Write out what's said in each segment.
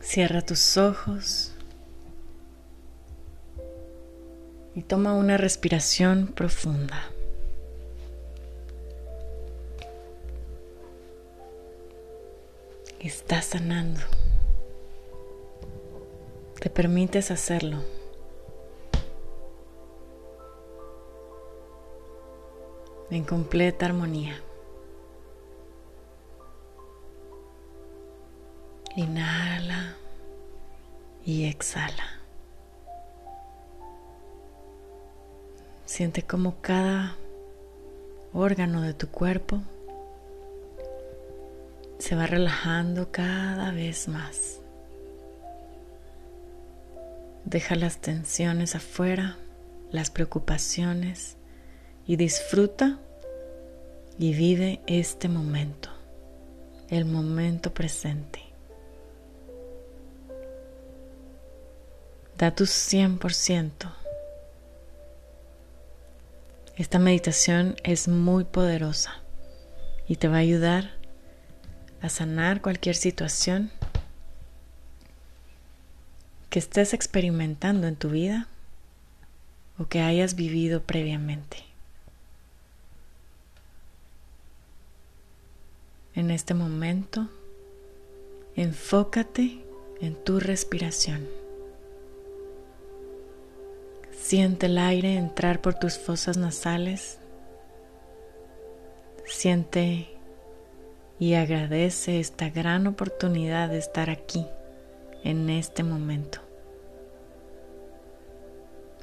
Cierra tus ojos y toma una respiración profunda. Estás sanando. Te permites hacerlo. En completa armonía. Inhala y exhala. Siente como cada órgano de tu cuerpo se va relajando cada vez más. Deja las tensiones afuera, las preocupaciones y disfruta y vive este momento, el momento presente. Da tu 100%. Esta meditación es muy poderosa y te va a ayudar a sanar cualquier situación que estés experimentando en tu vida o que hayas vivido previamente. En este momento, enfócate en tu respiración. Siente el aire entrar por tus fosas nasales. Siente y agradece esta gran oportunidad de estar aquí, en este momento.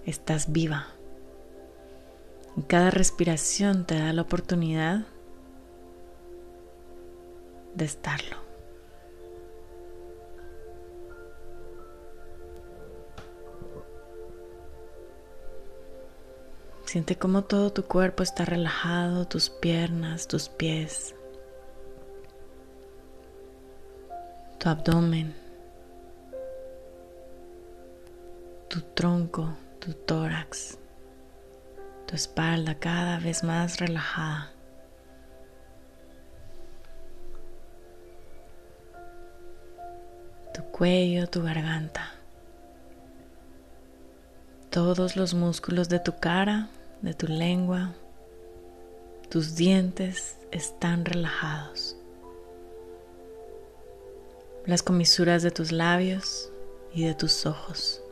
Estás viva. Y cada respiración te da la oportunidad de estarlo. Siente cómo todo tu cuerpo está relajado, tus piernas, tus pies, tu abdomen, tu tronco, tu tórax, tu espalda cada vez más relajada. Tu cuello, tu garganta. Todos los músculos de tu cara de tu lengua, tus dientes están relajados. Las comisuras de tus labios y de tus ojos.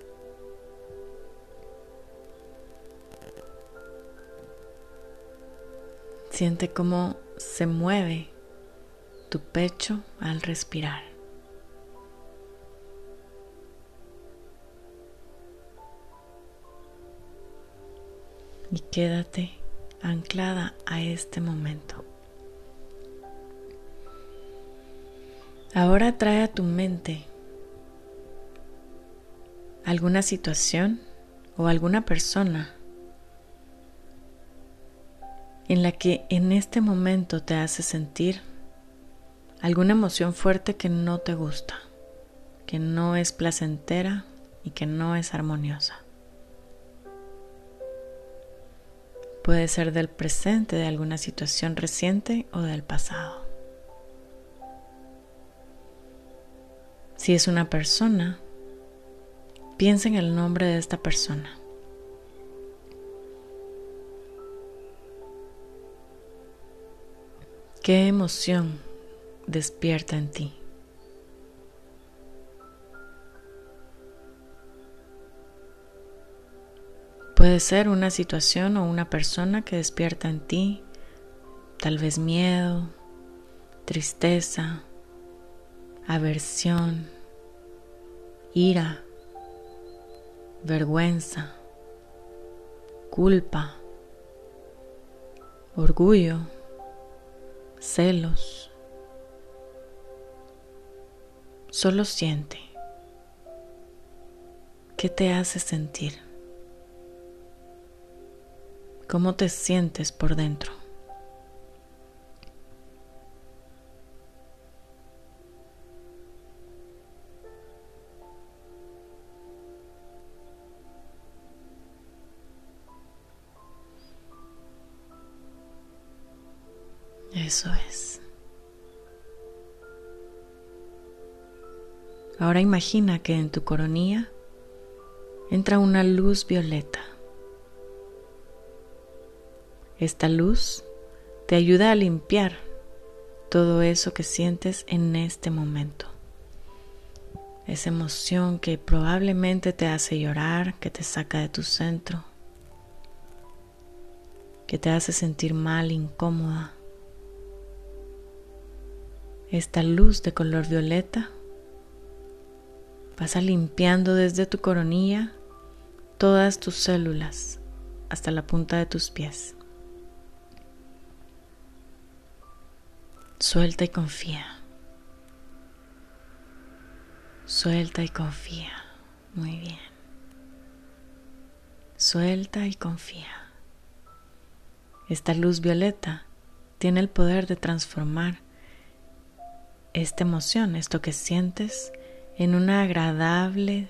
Siente cómo se mueve tu pecho al respirar. Y quédate anclada a este momento. Ahora trae a tu mente alguna situación o alguna persona en la que en este momento te hace sentir alguna emoción fuerte que no te gusta, que no es placentera y que no es armoniosa. Puede ser del presente, de alguna situación reciente o del pasado. Si es una persona, piensa en el nombre de esta persona. ¿Qué emoción despierta en ti? Puede ser una situación o una persona que despierta en ti tal vez miedo, tristeza, aversión, ira, vergüenza, culpa, orgullo, celos. Solo siente. ¿Qué te hace sentir? ¿Cómo te sientes por dentro? Eso es. Ahora imagina que en tu coronilla entra una luz violeta. Esta luz te ayuda a limpiar todo eso que sientes en este momento. Esa emoción que probablemente te hace llorar, que te saca de tu centro, que te hace sentir mal, incómoda. Esta luz de color violeta pasa limpiando desde tu coronilla todas tus células hasta la punta de tus pies. Suelta y confía. Suelta y confía. Muy bien. Suelta y confía. Esta luz violeta tiene el poder de transformar esta emoción, esto que sientes, en una agradable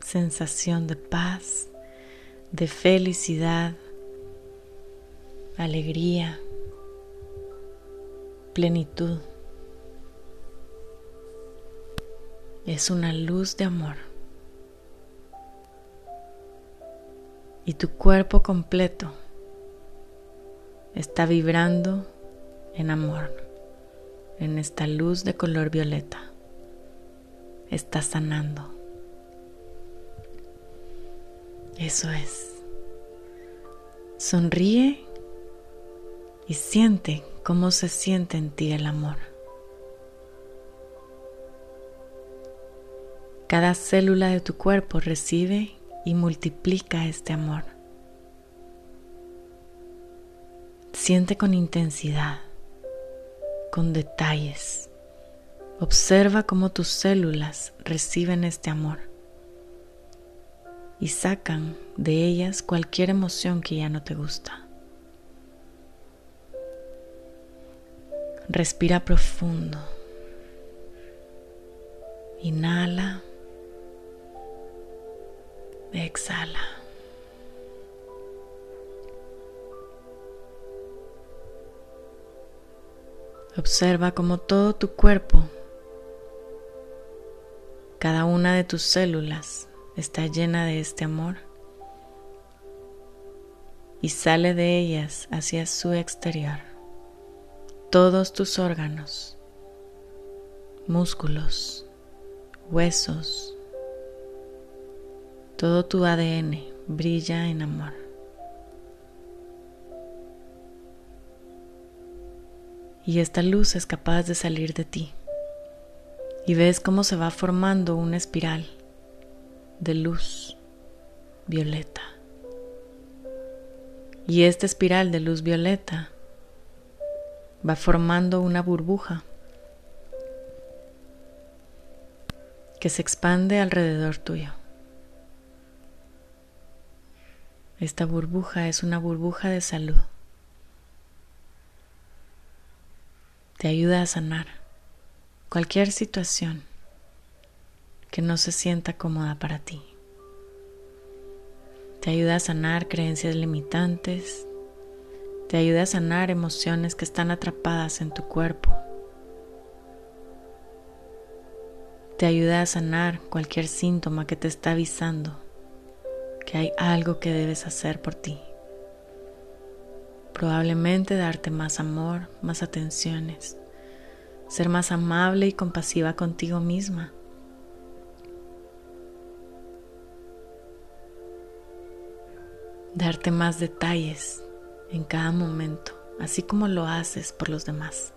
sensación de paz, de felicidad, alegría, plenitud. Es una luz de amor. Y tu cuerpo completo está vibrando en amor, en esta luz de color violeta. Está sanando. Eso es. Sonríe y siente cómo se siente en ti el amor. Cada célula de tu cuerpo recibe y multiplica este amor. Siente con intensidad, con detalles. Observa cómo tus células reciben este amor y sacan de ellas cualquier emoción que ya no te gusta. Respira profundo. Inhala. Exhala. Observa cómo todo tu cuerpo, cada una de tus células está llena de este amor y sale de ellas hacia su exterior. Todos tus órganos, músculos, huesos, todo tu ADN brilla en amor. y esta luz es capaz de salir de ti. Y ves cómo se va formando una espiral de luz violeta. Y esta espiral de luz violeta va formando una burbuja que se expande alrededor tuyo. Esta burbuja es una burbuja de salud. te ayuda a sanar cualquier situación que no se sienta cómoda para ti. Te ayuda a sanar creencias limitantes, te ayuda a sanar emociones que están atrapadas en tu cuerpo. Te ayuda a sanar cualquier síntoma que te está avisando que hay algo que debes hacer por ti. Probablemente darte más amor, más atenciones, ser más amable y compasiva contigo misma. Darte más detalles en cada momento, así como lo haces por los demás.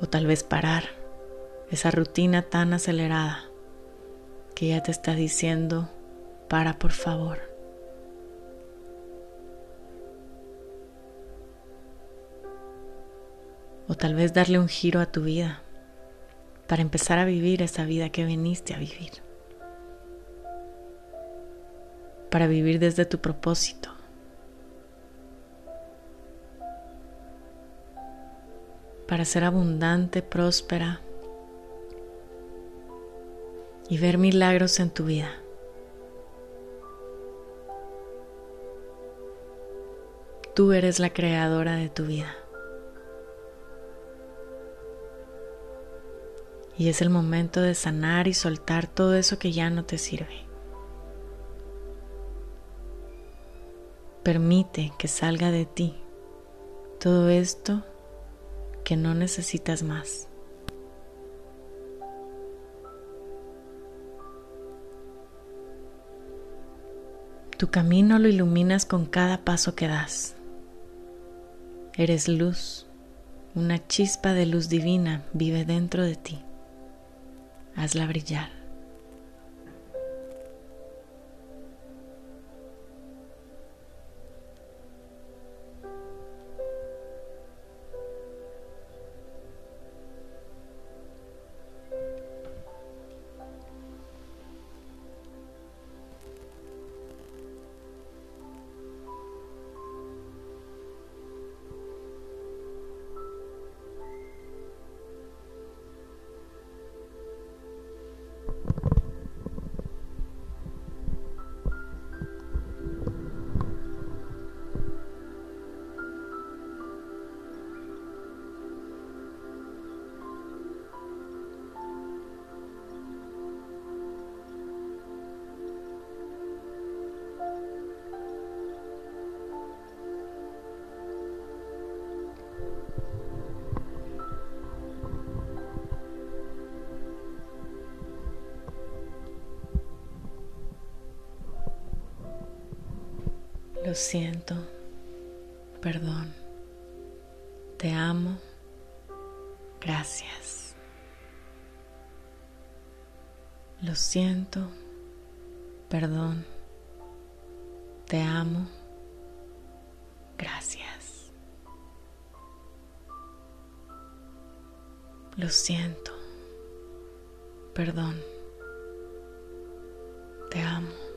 O tal vez parar esa rutina tan acelerada que ya te está diciendo, para por favor. o tal vez darle un giro a tu vida para empezar a vivir esa vida que viniste a vivir, para vivir desde tu propósito. para ser abundante, próspera y ver milagros en tu vida. Tú eres la creadora de tu vida. Y es el momento de sanar y soltar todo eso que ya no te sirve. Permite que salga de ti todo esto que no necesitas más. Tu camino lo iluminas con cada paso que das. Eres luz, una chispa de luz divina vive dentro de ti. Hazla brillar. Lo siento, perdón, te amo, gracias. Lo siento, perdón, te amo, gracias. Lo siento, perdón, te amo.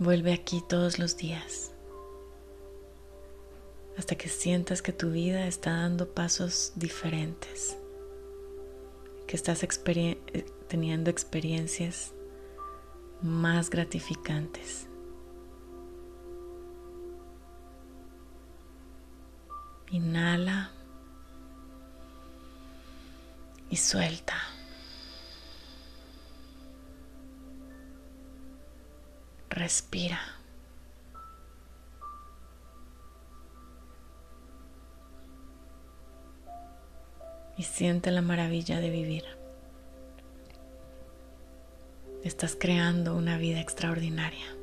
Vuelve aquí todos los días hasta que sientas que tu vida está dando pasos diferentes, que estás teniendo experiencias más gratificantes. Inhala y suelta. Respira. Y siente la maravilla de vivir. Estás creando una vida extraordinaria.